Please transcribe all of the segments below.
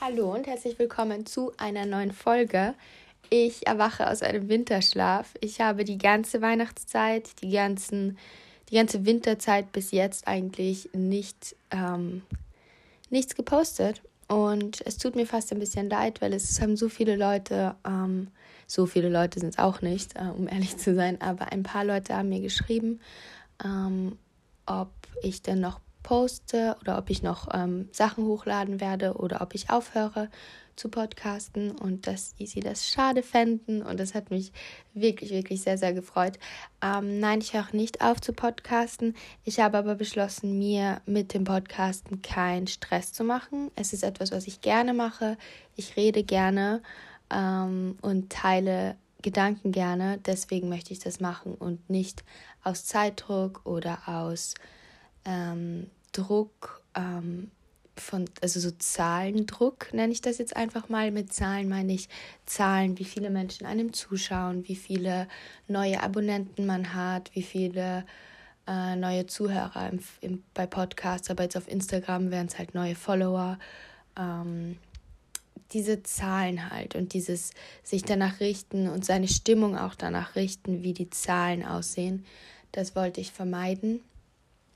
Hallo und herzlich willkommen zu einer neuen Folge. Ich erwache aus einem Winterschlaf. Ich habe die ganze Weihnachtszeit, die, ganzen, die ganze Winterzeit bis jetzt eigentlich nicht, ähm, nichts gepostet. Und es tut mir fast ein bisschen leid, weil es haben so viele Leute, ähm, so viele Leute sind es auch nicht, äh, um ehrlich zu sein, aber ein paar Leute haben mir geschrieben, ähm, ob ich denn noch poste oder ob ich noch ähm, Sachen hochladen werde oder ob ich aufhöre zu podcasten und dass sie das schade fänden und das hat mich wirklich, wirklich sehr, sehr gefreut. Ähm, nein, ich höre nicht auf zu podcasten. Ich habe aber beschlossen, mir mit dem Podcasten keinen Stress zu machen. Es ist etwas, was ich gerne mache. Ich rede gerne ähm, und teile Gedanken gerne. Deswegen möchte ich das machen und nicht aus Zeitdruck oder aus ähm, Druck ähm, von, also so Zahlendruck nenne ich das jetzt einfach mal. Mit Zahlen meine ich Zahlen, wie viele Menschen einem zuschauen, wie viele neue Abonnenten man hat, wie viele äh, neue Zuhörer im, im, bei Podcasts, aber jetzt auf Instagram wären es halt neue Follower. Ähm, diese Zahlen halt und dieses sich danach richten und seine Stimmung auch danach richten, wie die Zahlen aussehen, das wollte ich vermeiden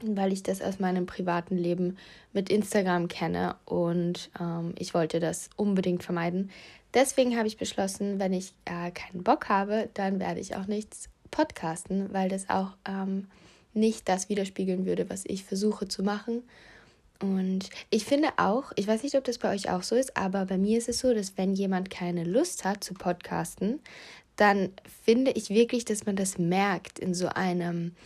weil ich das aus meinem privaten Leben mit Instagram kenne und ähm, ich wollte das unbedingt vermeiden. Deswegen habe ich beschlossen, wenn ich äh, keinen Bock habe, dann werde ich auch nichts podcasten, weil das auch ähm, nicht das widerspiegeln würde, was ich versuche zu machen. Und ich finde auch, ich weiß nicht, ob das bei euch auch so ist, aber bei mir ist es so, dass wenn jemand keine Lust hat zu podcasten, dann finde ich wirklich, dass man das merkt in so einem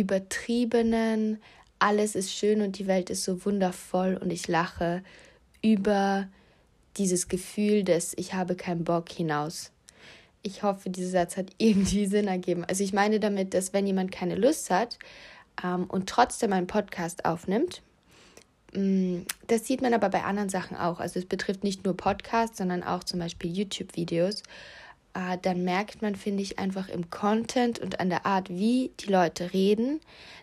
übertriebenen, alles ist schön und die Welt ist so wundervoll und ich lache über dieses Gefühl des Ich habe keinen Bock hinaus. Ich hoffe, dieser Satz hat irgendwie Sinn ergeben. Also ich meine damit, dass wenn jemand keine Lust hat ähm, und trotzdem einen Podcast aufnimmt, mm, das sieht man aber bei anderen Sachen auch. Also es betrifft nicht nur Podcasts, sondern auch zum Beispiel YouTube-Videos äh, dann merkt man, finde ich, einfach im Content und an der Art, wie die Leute reden,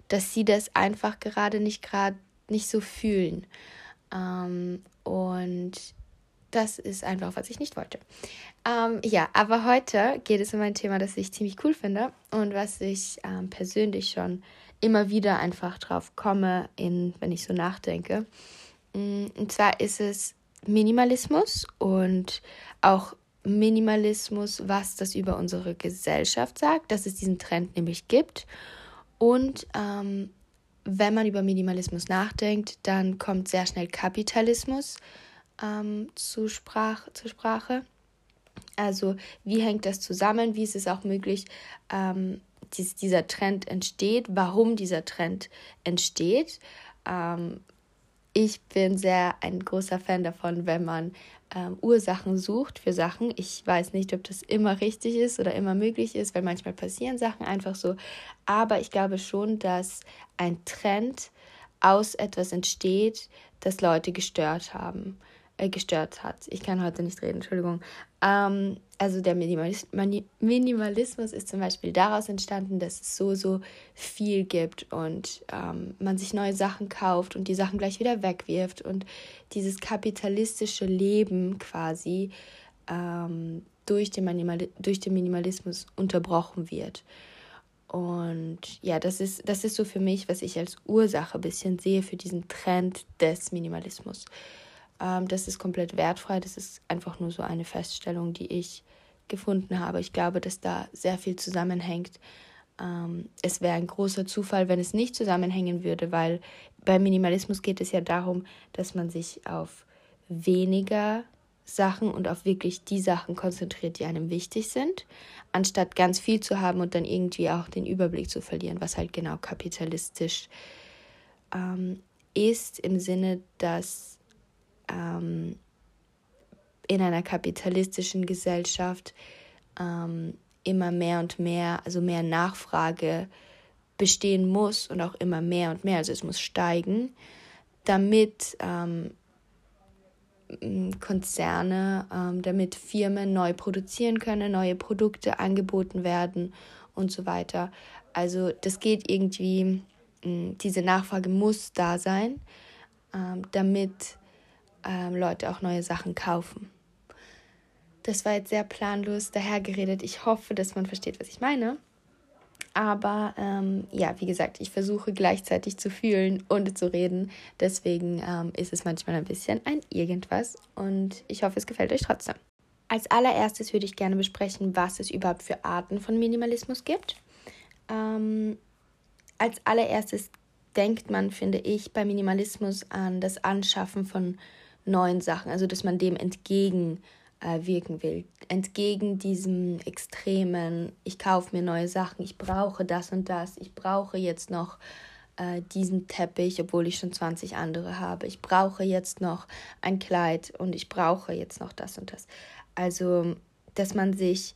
dass sie das einfach gerade nicht gerade nicht so fühlen. Ähm, und das ist einfach, was ich nicht wollte. Ähm, ja, aber heute geht es um ein Thema, das ich ziemlich cool finde und was ich ähm, persönlich schon immer wieder einfach drauf komme, in, wenn ich so nachdenke. Mm, und zwar ist es Minimalismus und auch Minimalismus, was das über unsere Gesellschaft sagt, dass es diesen Trend nämlich gibt. Und ähm, wenn man über Minimalismus nachdenkt, dann kommt sehr schnell Kapitalismus ähm, zu, Sprach, zur Sprache. Also wie hängt das zusammen? Wie ist es auch möglich, ähm, dies, dieser Trend entsteht? Warum dieser Trend entsteht? Ähm, ich bin sehr ein großer Fan davon, wenn man ähm, Ursachen sucht für Sachen. Ich weiß nicht, ob das immer richtig ist oder immer möglich ist, weil manchmal passieren Sachen einfach so. Aber ich glaube schon, dass ein Trend aus etwas entsteht, das Leute gestört haben äh, gestört hat. Ich kann heute nicht reden, Entschuldigung. Ähm, also der Minimalis Minimalismus ist zum Beispiel daraus entstanden, dass es so, so viel gibt und ähm, man sich neue Sachen kauft und die Sachen gleich wieder wegwirft und dieses kapitalistische Leben quasi ähm, durch, den durch den Minimalismus unterbrochen wird. Und ja, das ist, das ist so für mich, was ich als Ursache ein bisschen sehe für diesen Trend des Minimalismus. Ähm, das ist komplett wertfrei. Das ist einfach nur so eine Feststellung, die ich gefunden habe. Ich glaube, dass da sehr viel zusammenhängt. Ähm, es wäre ein großer Zufall, wenn es nicht zusammenhängen würde, weil beim Minimalismus geht es ja darum, dass man sich auf weniger Sachen und auf wirklich die Sachen konzentriert, die einem wichtig sind, anstatt ganz viel zu haben und dann irgendwie auch den Überblick zu verlieren, was halt genau kapitalistisch ähm, ist, im Sinne, dass ähm, in einer kapitalistischen Gesellschaft ähm, immer mehr und mehr, also mehr Nachfrage bestehen muss und auch immer mehr und mehr, also es muss steigen, damit ähm, Konzerne, ähm, damit Firmen neu produzieren können, neue Produkte angeboten werden und so weiter. Also das geht irgendwie, diese Nachfrage muss da sein, ähm, damit ähm, Leute auch neue Sachen kaufen. Das war jetzt sehr planlos dahergeredet. Ich hoffe, dass man versteht, was ich meine. Aber ähm, ja, wie gesagt, ich versuche gleichzeitig zu fühlen und zu reden. Deswegen ähm, ist es manchmal ein bisschen ein irgendwas. Und ich hoffe, es gefällt euch trotzdem. Als allererstes würde ich gerne besprechen, was es überhaupt für Arten von Minimalismus gibt. Ähm, als allererstes denkt man, finde ich, bei Minimalismus an das Anschaffen von neuen Sachen, also dass man dem entgegen äh, will. Entgegen diesem extremen, ich kaufe mir neue Sachen, ich brauche das und das, ich brauche jetzt noch äh, diesen Teppich, obwohl ich schon 20 andere habe. Ich brauche jetzt noch ein Kleid und ich brauche jetzt noch das und das. Also, dass man sich,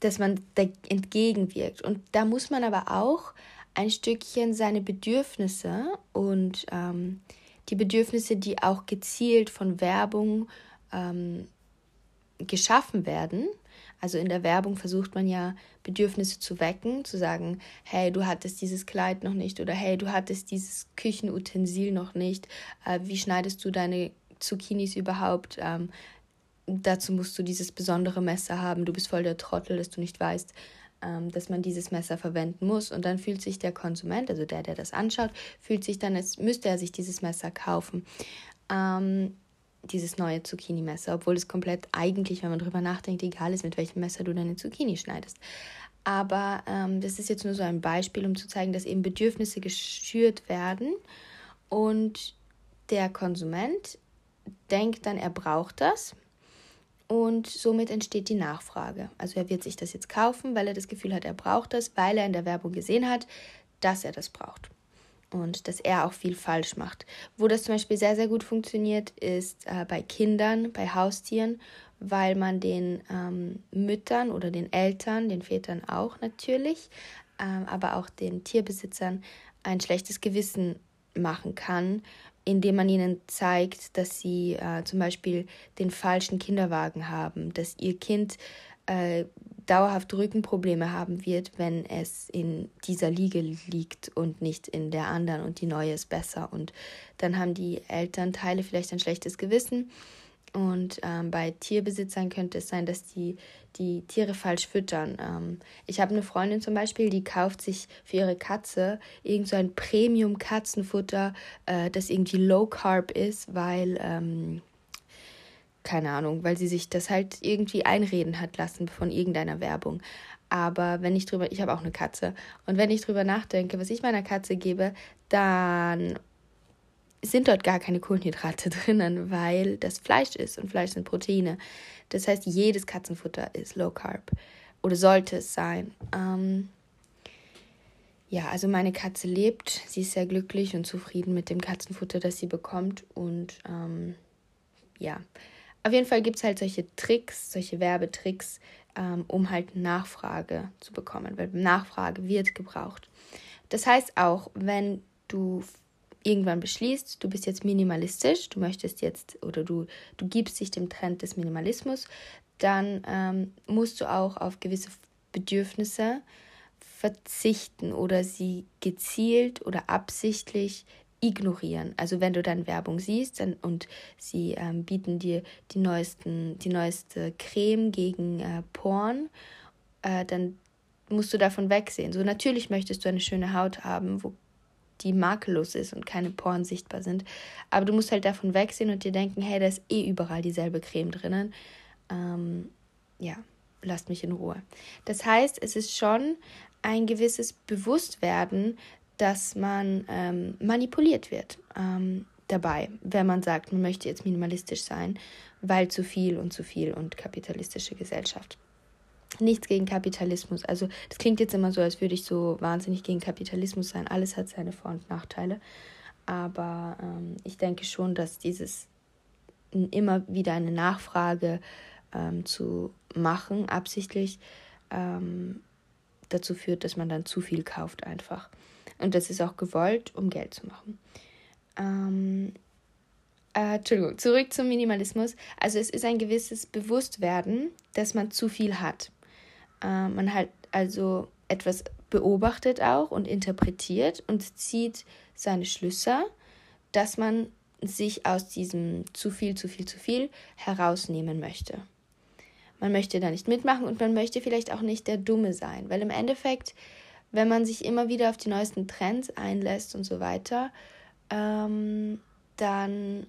dass man da entgegenwirkt. Und da muss man aber auch ein Stückchen seine Bedürfnisse und ähm, die Bedürfnisse, die auch gezielt von Werbung ähm, geschaffen werden. Also in der Werbung versucht man ja Bedürfnisse zu wecken, zu sagen, hey, du hattest dieses Kleid noch nicht oder hey, du hattest dieses Küchenutensil noch nicht. Äh, wie schneidest du deine Zucchinis überhaupt? Ähm, dazu musst du dieses besondere Messer haben. Du bist voll der Trottel, dass du nicht weißt, dass man dieses Messer verwenden muss. Und dann fühlt sich der Konsument, also der, der das anschaut, fühlt sich dann, als müsste er sich dieses Messer kaufen. Ähm, dieses neue Zucchini-Messer, obwohl es komplett eigentlich, wenn man drüber nachdenkt, egal ist, mit welchem Messer du deine Zucchini schneidest. Aber ähm, das ist jetzt nur so ein Beispiel, um zu zeigen, dass eben Bedürfnisse geschürt werden und der Konsument denkt dann, er braucht das und somit entsteht die Nachfrage. Also er wird sich das jetzt kaufen, weil er das Gefühl hat, er braucht das, weil er in der Werbung gesehen hat, dass er das braucht und dass er auch viel falsch macht. Wo das zum Beispiel sehr, sehr gut funktioniert, ist äh, bei Kindern, bei Haustieren, weil man den ähm, Müttern oder den Eltern, den Vätern auch natürlich, ähm, aber auch den Tierbesitzern ein schlechtes Gewissen machen kann, indem man ihnen zeigt, dass sie äh, zum Beispiel den falschen Kinderwagen haben, dass ihr Kind äh, dauerhaft Rückenprobleme haben wird, wenn es in dieser Liege liegt und nicht in der anderen und die neue ist besser. Und dann haben die Elternteile vielleicht ein schlechtes Gewissen. Und ähm, bei Tierbesitzern könnte es sein, dass die die Tiere falsch füttern. Ähm, ich habe eine Freundin zum Beispiel, die kauft sich für ihre Katze irgend so ein Premium-Katzenfutter, äh, das irgendwie Low Carb ist, weil ähm, keine Ahnung, weil sie sich das halt irgendwie einreden hat lassen von irgendeiner Werbung. Aber wenn ich drüber, ich habe auch eine Katze, und wenn ich drüber nachdenke, was ich meiner Katze gebe, dann sind dort gar keine Kohlenhydrate drinnen, weil das Fleisch ist und Fleisch sind Proteine. Das heißt, jedes Katzenfutter ist Low Carb oder sollte es sein. Ähm, ja, also meine Katze lebt, sie ist sehr glücklich und zufrieden mit dem Katzenfutter, das sie bekommt und ähm, ja, auf jeden Fall gibt es halt solche Tricks, solche Werbetricks, ähm, um halt Nachfrage zu bekommen, weil Nachfrage wird gebraucht. Das heißt auch, wenn du irgendwann beschließt, du bist jetzt minimalistisch, du möchtest jetzt oder du, du gibst dich dem Trend des Minimalismus, dann ähm, musst du auch auf gewisse Bedürfnisse verzichten oder sie gezielt oder absichtlich ignorieren. Also wenn du dann Werbung siehst dann, und sie ähm, bieten dir die neuesten, die neueste Creme gegen äh, Poren, äh, dann musst du davon wegsehen. So natürlich möchtest du eine schöne Haut haben, wo die makellos ist und keine Poren sichtbar sind. Aber du musst halt davon wegsehen und dir denken, hey, da ist eh überall dieselbe Creme drinnen. Ähm, ja, lasst mich in Ruhe. Das heißt, es ist schon ein gewisses Bewusstwerden, dass man ähm, manipuliert wird ähm, dabei, wenn man sagt, man möchte jetzt minimalistisch sein, weil zu viel und zu viel und kapitalistische Gesellschaft. Nichts gegen Kapitalismus. Also das klingt jetzt immer so, als würde ich so wahnsinnig gegen Kapitalismus sein. Alles hat seine Vor- und Nachteile. Aber ähm, ich denke schon, dass dieses immer wieder eine Nachfrage ähm, zu machen, absichtlich, ähm, dazu führt, dass man dann zu viel kauft einfach. Und das ist auch gewollt, um Geld zu machen. Ähm, äh, Entschuldigung, zurück zum Minimalismus. Also es ist ein gewisses Bewusstwerden, dass man zu viel hat. Äh, man halt, also etwas beobachtet auch und interpretiert und zieht seine Schlüsse, dass man sich aus diesem zu viel, zu viel, zu viel herausnehmen möchte. Man möchte da nicht mitmachen und man möchte vielleicht auch nicht der Dumme sein, weil im Endeffekt, wenn man sich immer wieder auf die neuesten Trends einlässt und so weiter, ähm, dann,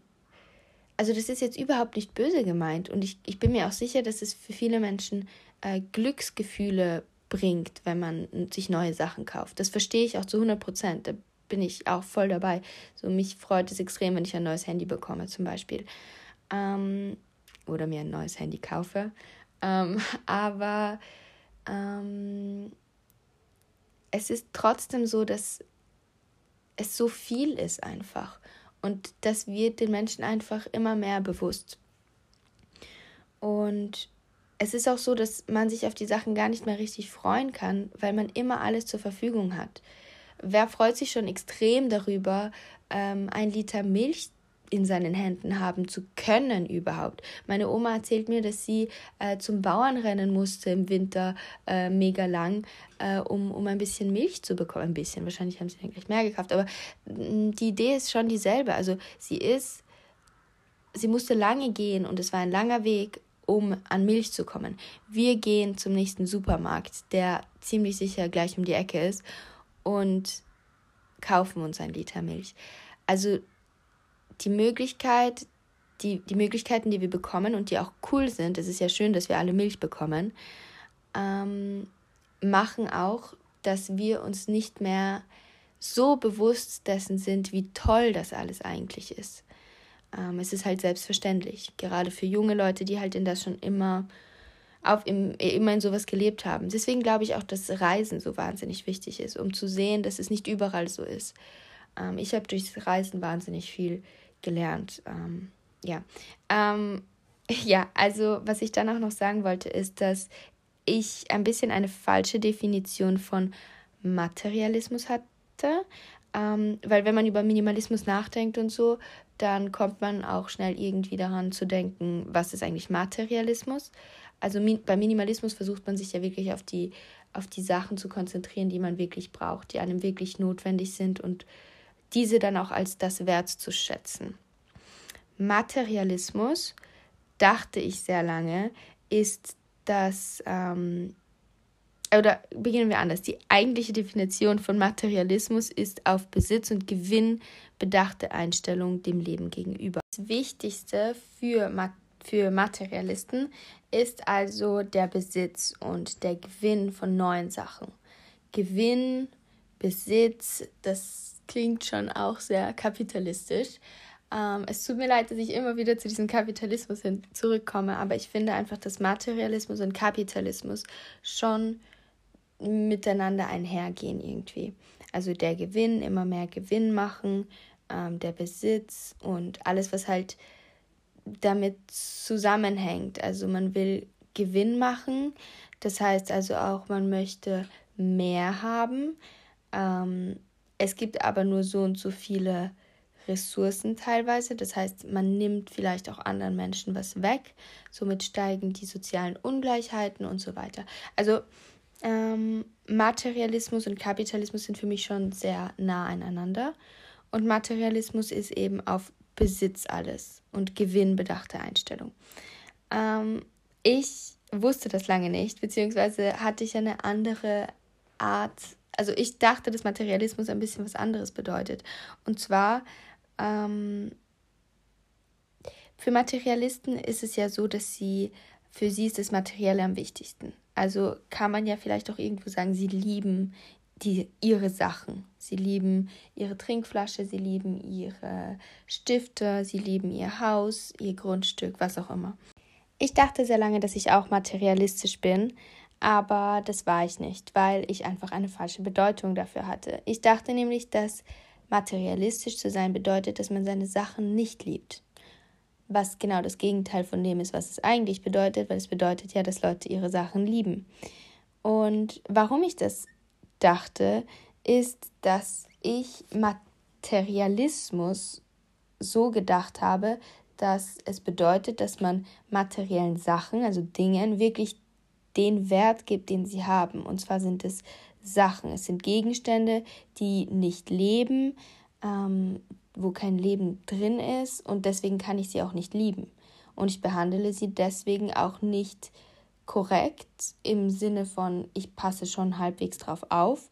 also das ist jetzt überhaupt nicht böse gemeint und ich, ich bin mir auch sicher, dass es für viele Menschen äh, Glücksgefühle bringt, wenn man sich neue Sachen kauft. Das verstehe ich auch zu 100 Prozent. Da bin ich auch voll dabei. So mich freut es extrem, wenn ich ein neues Handy bekomme zum Beispiel. Ähm, oder mir ein neues Handy kaufe. Ähm, aber ähm, es ist trotzdem so, dass es so viel ist einfach. Und das wird den Menschen einfach immer mehr bewusst. Und es ist auch so, dass man sich auf die Sachen gar nicht mehr richtig freuen kann, weil man immer alles zur Verfügung hat. Wer freut sich schon extrem darüber, ähm, ein Liter Milch in seinen Händen haben zu können überhaupt. Meine Oma erzählt mir, dass sie äh, zum Bauern rennen musste im Winter äh, mega lang, äh, um, um ein bisschen Milch zu bekommen. Ein bisschen, wahrscheinlich haben sie dann gleich mehr gekauft, aber mm, die Idee ist schon dieselbe. Also sie ist, sie musste lange gehen und es war ein langer Weg, um an Milch zu kommen. Wir gehen zum nächsten Supermarkt, der ziemlich sicher gleich um die Ecke ist und kaufen uns ein Liter Milch. Also die Möglichkeit, die, die Möglichkeiten, die wir bekommen und die auch cool sind, es ist ja schön, dass wir alle Milch bekommen, ähm, machen auch, dass wir uns nicht mehr so bewusst dessen sind, wie toll das alles eigentlich ist. Ähm, es ist halt selbstverständlich, gerade für junge Leute, die halt in das schon immer auf im, immer in sowas gelebt haben. Deswegen glaube ich auch, dass Reisen so wahnsinnig wichtig ist, um zu sehen, dass es nicht überall so ist. Ähm, ich habe durchs Reisen wahnsinnig viel gelernt. Ähm, ja. Ähm, ja, also was ich dann auch noch sagen wollte, ist, dass ich ein bisschen eine falsche Definition von Materialismus hatte. Ähm, weil wenn man über Minimalismus nachdenkt und so, dann kommt man auch schnell irgendwie daran zu denken, was ist eigentlich Materialismus. Also mi bei Minimalismus versucht man sich ja wirklich auf die, auf die Sachen zu konzentrieren, die man wirklich braucht, die einem wirklich notwendig sind und diese dann auch als das Wert zu schätzen. Materialismus, dachte ich sehr lange, ist das, ähm, oder beginnen wir anders. Die eigentliche Definition von Materialismus ist auf Besitz und Gewinn bedachte Einstellung dem Leben gegenüber. Das Wichtigste für, für Materialisten ist also der Besitz und der Gewinn von neuen Sachen. Gewinn, Besitz, das klingt schon auch sehr kapitalistisch. Ähm, es tut mir leid, dass ich immer wieder zu diesem Kapitalismus hin zurückkomme, aber ich finde einfach, dass Materialismus und Kapitalismus schon miteinander einhergehen irgendwie. Also der Gewinn, immer mehr Gewinn machen, ähm, der Besitz und alles, was halt damit zusammenhängt. Also man will Gewinn machen, das heißt also auch, man möchte mehr haben. Ähm, es gibt aber nur so und so viele Ressourcen teilweise. Das heißt, man nimmt vielleicht auch anderen Menschen was weg. Somit steigen die sozialen Ungleichheiten und so weiter. Also ähm, Materialismus und Kapitalismus sind für mich schon sehr nah aneinander. Und Materialismus ist eben auf Besitz alles und gewinnbedachte Einstellung. Ähm, ich wusste das lange nicht, beziehungsweise hatte ich eine andere Art also ich dachte, dass Materialismus ein bisschen was anderes bedeutet. Und zwar, ähm, für Materialisten ist es ja so, dass sie, für sie ist das Materielle am wichtigsten. Also kann man ja vielleicht auch irgendwo sagen, sie lieben die, ihre Sachen. Sie lieben ihre Trinkflasche, sie lieben ihre Stifte, sie lieben ihr Haus, ihr Grundstück, was auch immer. Ich dachte sehr lange, dass ich auch materialistisch bin, aber das war ich nicht, weil ich einfach eine falsche Bedeutung dafür hatte. Ich dachte nämlich, dass materialistisch zu sein bedeutet, dass man seine Sachen nicht liebt. Was genau das Gegenteil von dem ist, was es eigentlich bedeutet, weil es bedeutet ja, dass Leute ihre Sachen lieben. Und warum ich das dachte, ist, dass ich Materialismus so gedacht habe, dass es bedeutet, dass man materiellen Sachen, also Dingen, wirklich den Wert gibt, den sie haben. Und zwar sind es Sachen, es sind Gegenstände, die nicht leben, ähm, wo kein Leben drin ist und deswegen kann ich sie auch nicht lieben. Und ich behandle sie deswegen auch nicht korrekt im Sinne von, ich passe schon halbwegs drauf auf,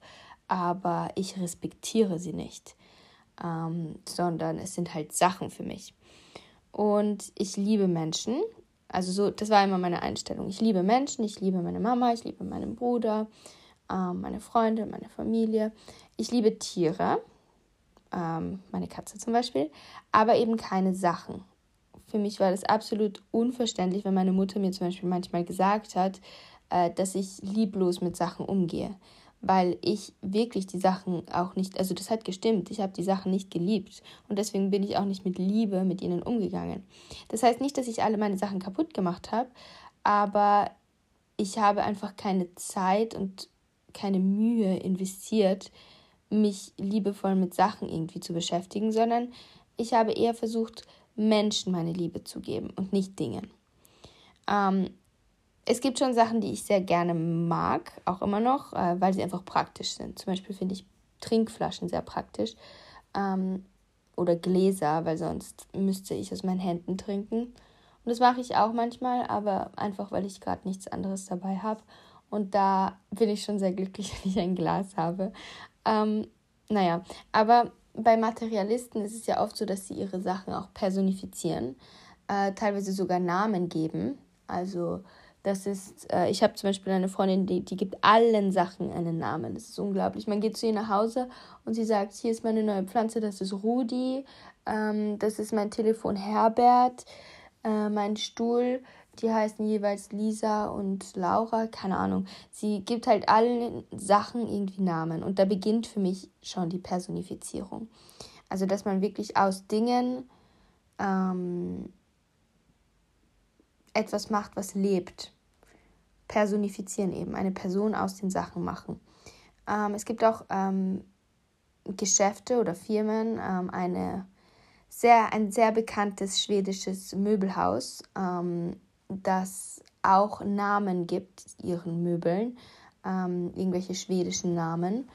aber ich respektiere sie nicht, ähm, sondern es sind halt Sachen für mich. Und ich liebe Menschen. Also so, das war immer meine Einstellung. Ich liebe Menschen, ich liebe meine Mama, ich liebe meinen Bruder, äh, meine Freunde, meine Familie. Ich liebe Tiere, ähm, meine Katze zum Beispiel, aber eben keine Sachen. Für mich war das absolut unverständlich, wenn meine Mutter mir zum Beispiel manchmal gesagt hat, äh, dass ich lieblos mit Sachen umgehe weil ich wirklich die Sachen auch nicht, also das hat gestimmt, ich habe die Sachen nicht geliebt und deswegen bin ich auch nicht mit Liebe mit ihnen umgegangen. Das heißt nicht, dass ich alle meine Sachen kaputt gemacht habe, aber ich habe einfach keine Zeit und keine Mühe investiert, mich liebevoll mit Sachen irgendwie zu beschäftigen, sondern ich habe eher versucht, Menschen meine Liebe zu geben und nicht Dingen. Ähm, es gibt schon Sachen, die ich sehr gerne mag, auch immer noch, äh, weil sie einfach praktisch sind. Zum Beispiel finde ich Trinkflaschen sehr praktisch. Ähm, oder Gläser, weil sonst müsste ich aus meinen Händen trinken. Und das mache ich auch manchmal, aber einfach, weil ich gerade nichts anderes dabei habe. Und da bin ich schon sehr glücklich, wenn ich ein Glas habe. Ähm, naja, aber bei Materialisten ist es ja oft so, dass sie ihre Sachen auch personifizieren, äh, teilweise sogar Namen geben. Also das ist, äh, ich habe zum Beispiel eine Freundin, die, die gibt allen Sachen einen Namen. Das ist unglaublich. Man geht zu ihr nach Hause und sie sagt, hier ist meine neue Pflanze, das ist Rudi, ähm, das ist mein Telefon Herbert, äh, mein Stuhl, die heißen jeweils Lisa und Laura, keine Ahnung. Sie gibt halt allen Sachen irgendwie Namen und da beginnt für mich schon die Personifizierung. Also, dass man wirklich aus Dingen ähm, etwas macht, was lebt personifizieren eben, eine Person aus den Sachen machen. Ähm, es gibt auch ähm, Geschäfte oder Firmen, ähm, eine sehr, ein sehr bekanntes schwedisches Möbelhaus, ähm, das auch Namen gibt ihren Möbeln, ähm, irgendwelche schwedischen Namen.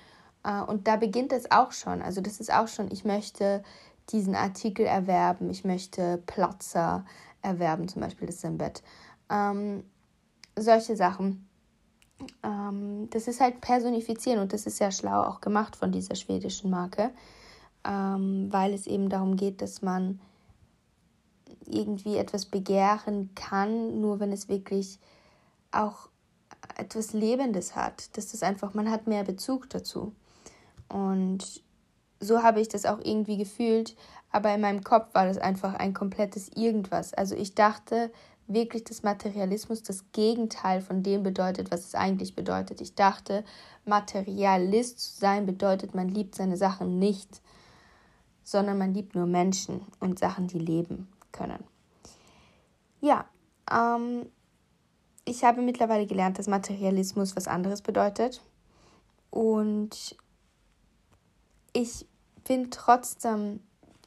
Äh, und da beginnt es auch schon. Also das ist auch schon, ich möchte diesen Artikel erwerben, ich möchte Platzer erwerben, zum Beispiel das Bett. Ähm, solche Sachen. Ähm, das ist halt personifizieren und das ist sehr schlau auch gemacht von dieser schwedischen Marke, ähm, weil es eben darum geht, dass man irgendwie etwas begehren kann, nur wenn es wirklich auch etwas Lebendes hat. Das ist einfach, man hat mehr Bezug dazu. Und so habe ich das auch irgendwie gefühlt, aber in meinem Kopf war das einfach ein komplettes Irgendwas. Also ich dachte, wirklich dass Materialismus das Gegenteil von dem bedeutet, was es eigentlich bedeutet. Ich dachte, Materialist zu sein bedeutet, man liebt seine Sachen nicht, sondern man liebt nur Menschen und Sachen, die leben können. Ja, ähm, ich habe mittlerweile gelernt, dass Materialismus was anderes bedeutet. Und ich bin trotzdem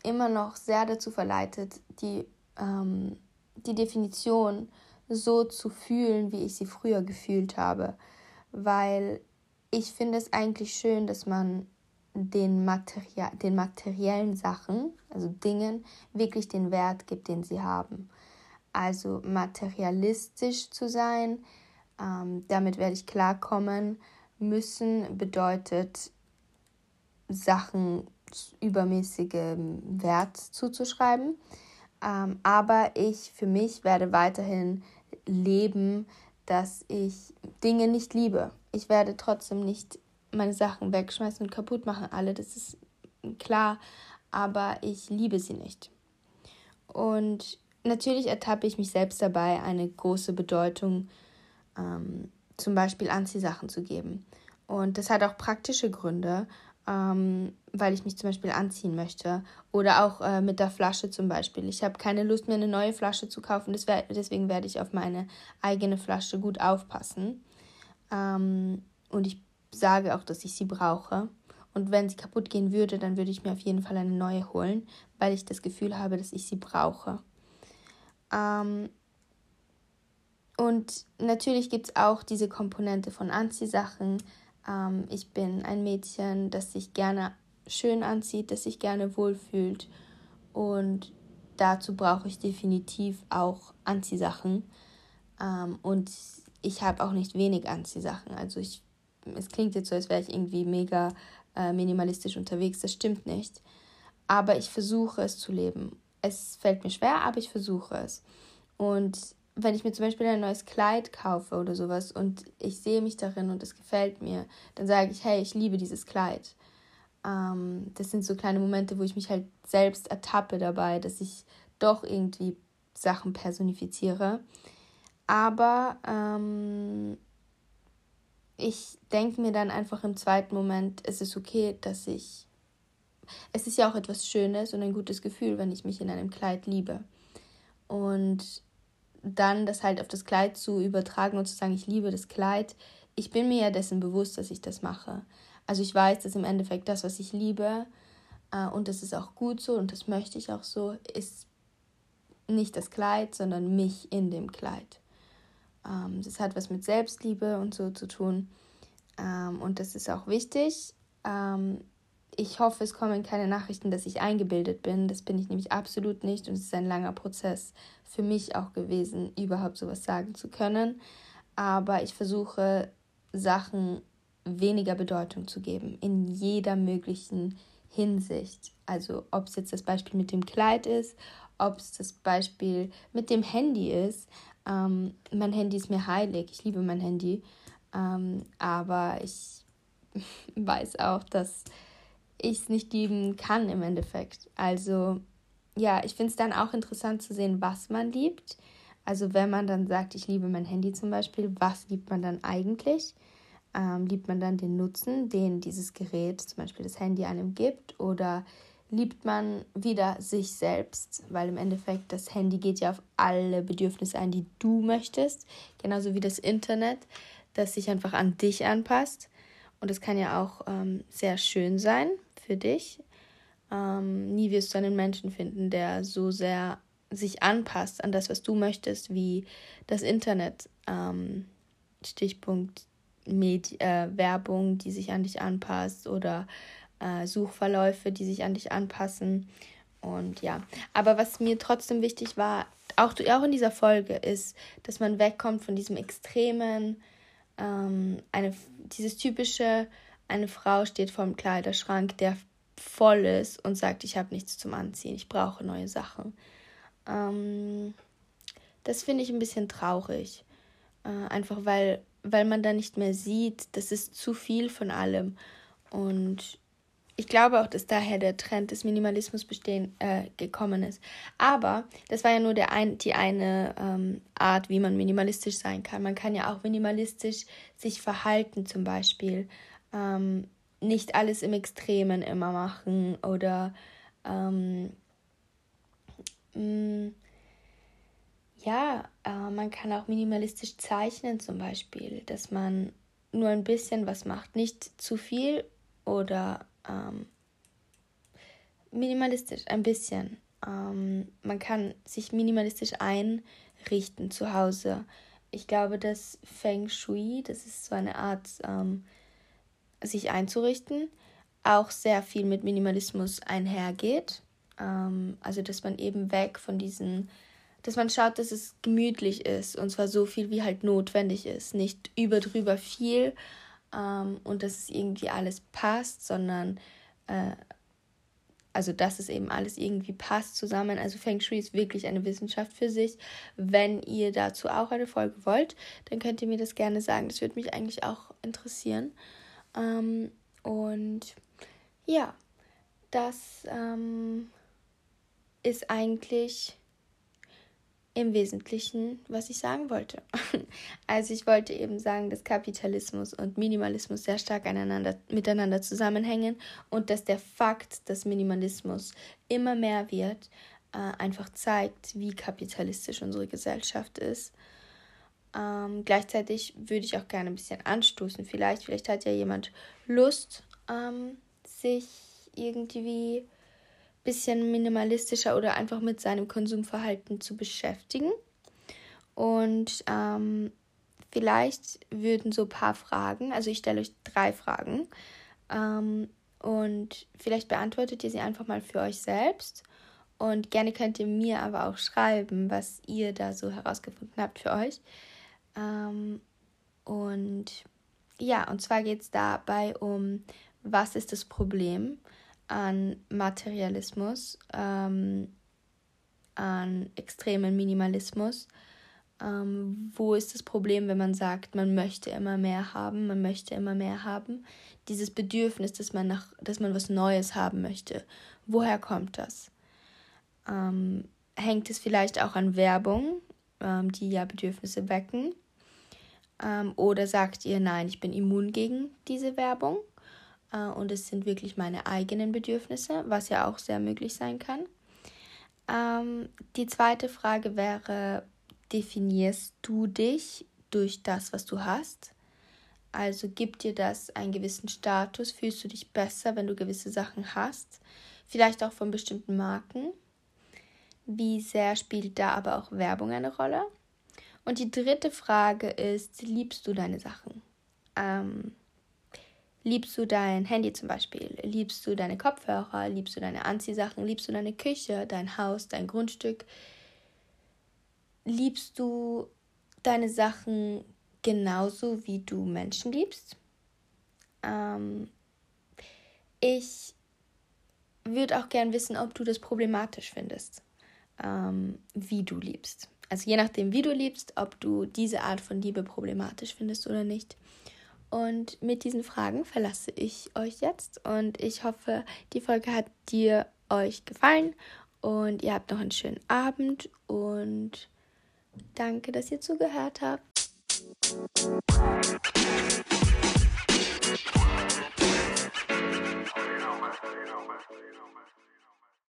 immer noch sehr dazu verleitet, die ähm, die Definition so zu fühlen, wie ich sie früher gefühlt habe, weil ich finde es eigentlich schön, dass man den, Materia den materiellen Sachen, also Dingen, wirklich den Wert gibt, den sie haben. Also materialistisch zu sein, ähm, damit werde ich klarkommen müssen, bedeutet Sachen übermäßigem Wert zuzuschreiben. Ähm, aber ich für mich werde weiterhin leben, dass ich Dinge nicht liebe. Ich werde trotzdem nicht meine Sachen wegschmeißen und kaputt machen, alle, das ist klar, aber ich liebe sie nicht. Und natürlich ertappe ich mich selbst dabei, eine große Bedeutung ähm, zum Beispiel Anziehsachen zu geben. Und das hat auch praktische Gründe ähm, weil ich mich zum Beispiel anziehen möchte. Oder auch äh, mit der Flasche zum Beispiel. Ich habe keine Lust mehr, eine neue Flasche zu kaufen. deswegen werde ich auf meine eigene Flasche gut aufpassen. Ähm, und ich sage auch, dass ich sie brauche. Und wenn sie kaputt gehen würde, dann würde ich mir auf jeden Fall eine neue holen, weil ich das Gefühl habe, dass ich sie brauche. Ähm, und natürlich gibt es auch diese Komponente von Anziehsachen. Ähm, ich bin ein Mädchen, das sich gerne schön anzieht, das sich gerne wohlfühlt. Und dazu brauche ich definitiv auch Anziehsachen. Ähm, und ich habe auch nicht wenig Anziehsachen. Also ich, es klingt jetzt so, als wäre ich irgendwie mega äh, minimalistisch unterwegs. Das stimmt nicht. Aber ich versuche es zu leben. Es fällt mir schwer, aber ich versuche es. Und wenn ich mir zum Beispiel ein neues Kleid kaufe oder sowas und ich sehe mich darin und es gefällt mir, dann sage ich, hey, ich liebe dieses Kleid. Ähm, das sind so kleine Momente, wo ich mich halt selbst ertappe dabei, dass ich doch irgendwie Sachen personifiziere. Aber ähm, ich denke mir dann einfach im zweiten Moment, es ist okay, dass ich. Es ist ja auch etwas Schönes und ein gutes Gefühl, wenn ich mich in einem Kleid liebe. Und dann das halt auf das Kleid zu übertragen und zu sagen, ich liebe das Kleid. Ich bin mir ja dessen bewusst, dass ich das mache. Also ich weiß, dass im Endeffekt das, was ich liebe, äh, und das ist auch gut so und das möchte ich auch so, ist nicht das Kleid, sondern mich in dem Kleid. Ähm, das hat was mit Selbstliebe und so zu tun. Ähm, und das ist auch wichtig. Ähm, ich hoffe, es kommen keine Nachrichten, dass ich eingebildet bin. Das bin ich nämlich absolut nicht. Und es ist ein langer Prozess für mich auch gewesen, überhaupt sowas sagen zu können. Aber ich versuche, Sachen weniger Bedeutung zu geben, in jeder möglichen Hinsicht. Also ob es jetzt das Beispiel mit dem Kleid ist, ob es das Beispiel mit dem Handy ist. Ähm, mein Handy ist mir heilig, ich liebe mein Handy. Ähm, aber ich weiß auch, dass ich es nicht lieben kann im Endeffekt. Also ja, ich finde es dann auch interessant zu sehen, was man liebt. Also wenn man dann sagt, ich liebe mein Handy zum Beispiel, was liebt man dann eigentlich? Ähm, liebt man dann den Nutzen, den dieses Gerät, zum Beispiel das Handy, einem gibt? Oder liebt man wieder sich selbst? Weil im Endeffekt das Handy geht ja auf alle Bedürfnisse ein, die du möchtest. Genauso wie das Internet, das sich einfach an dich anpasst. Und das kann ja auch ähm, sehr schön sein für dich. Ähm, nie wirst du einen Menschen finden, der so sehr sich anpasst an das, was du möchtest, wie das Internet. Ähm, Stichpunkt Medi äh, Werbung, die sich an dich anpasst oder äh, Suchverläufe, die sich an dich anpassen. Und ja, aber was mir trotzdem wichtig war, auch, auch in dieser Folge, ist, dass man wegkommt von diesem extremen, ähm, eine, dieses typische, eine Frau steht vor dem Kleiderschrank, der voll ist und sagt, ich habe nichts zum Anziehen, ich brauche neue Sachen. Ähm, das finde ich ein bisschen traurig. Äh, einfach weil, weil man da nicht mehr sieht, das ist zu viel von allem. Und ich glaube auch, dass daher der Trend des Minimalismus bestehen, äh, gekommen ist. Aber das war ja nur der ein, die eine ähm, Art, wie man minimalistisch sein kann. Man kann ja auch minimalistisch sich verhalten, zum Beispiel. Ähm, nicht alles im Extremen immer machen oder ähm, mh, mm, ja, äh, man kann auch minimalistisch zeichnen zum Beispiel, dass man nur ein bisschen was macht, nicht zu viel oder ähm, minimalistisch, ein bisschen. Ähm, man kann sich minimalistisch einrichten zu Hause. Ich glaube, dass Feng Shui, das ist so eine Art, ähm, sich einzurichten, auch sehr viel mit Minimalismus einhergeht. Ähm, also, dass man eben weg von diesen, dass man schaut, dass es gemütlich ist und zwar so viel, wie halt notwendig ist. Nicht über drüber viel, ähm, und dass es irgendwie alles passt, sondern äh, also dass es eben alles irgendwie passt zusammen. Also Feng Shui ist wirklich eine Wissenschaft für sich. Wenn ihr dazu auch eine Folge wollt, dann könnt ihr mir das gerne sagen. Das würde mich eigentlich auch interessieren. Ähm, und ja, das ähm, ist eigentlich im Wesentlichen, was ich sagen wollte. Also ich wollte eben sagen, dass Kapitalismus und Minimalismus sehr stark miteinander zusammenhängen und dass der Fakt, dass Minimalismus immer mehr wird, äh, einfach zeigt, wie kapitalistisch unsere Gesellschaft ist. Ähm, gleichzeitig würde ich auch gerne ein bisschen anstoßen. Vielleicht, vielleicht hat ja jemand Lust, ähm, sich irgendwie bisschen minimalistischer oder einfach mit seinem Konsumverhalten zu beschäftigen. Und ähm, vielleicht würden so ein paar Fragen, also ich stelle euch drei Fragen, ähm, und vielleicht beantwortet ihr sie einfach mal für euch selbst. Und gerne könnt ihr mir aber auch schreiben, was ihr da so herausgefunden habt für euch. Ähm, und ja, und zwar geht es dabei um, was ist das Problem an Materialismus, ähm, an extremen Minimalismus. Ähm, wo ist das Problem, wenn man sagt, man möchte immer mehr haben, man möchte immer mehr haben? Dieses Bedürfnis, dass man nach, dass man was Neues haben möchte. Woher kommt das? Ähm, hängt es vielleicht auch an Werbung, ähm, die ja Bedürfnisse wecken? Ähm, oder sagt ihr, nein, ich bin immun gegen diese Werbung und es sind wirklich meine eigenen Bedürfnisse, was ja auch sehr möglich sein kann. Ähm, die zweite Frage wäre, definierst du dich durch das, was du hast? Also gibt dir das einen gewissen Status? Fühlst du dich besser, wenn du gewisse Sachen hast? Vielleicht auch von bestimmten Marken? Wie sehr spielt da aber auch Werbung eine Rolle? Und die dritte Frage ist, liebst du deine Sachen? Ähm, liebst du dein Handy zum Beispiel? Liebst du deine Kopfhörer? Liebst du deine Anziehsachen? Liebst du deine Küche, dein Haus, dein Grundstück? Liebst du deine Sachen genauso, wie du Menschen liebst? Ähm, ich würde auch gern wissen, ob du das problematisch findest, ähm, wie du liebst. Also je nachdem, wie du liebst, ob du diese Art von Liebe problematisch findest oder nicht. Und mit diesen Fragen verlasse ich euch jetzt und ich hoffe, die Folge hat dir euch gefallen und ihr habt noch einen schönen Abend und danke, dass ihr zugehört habt.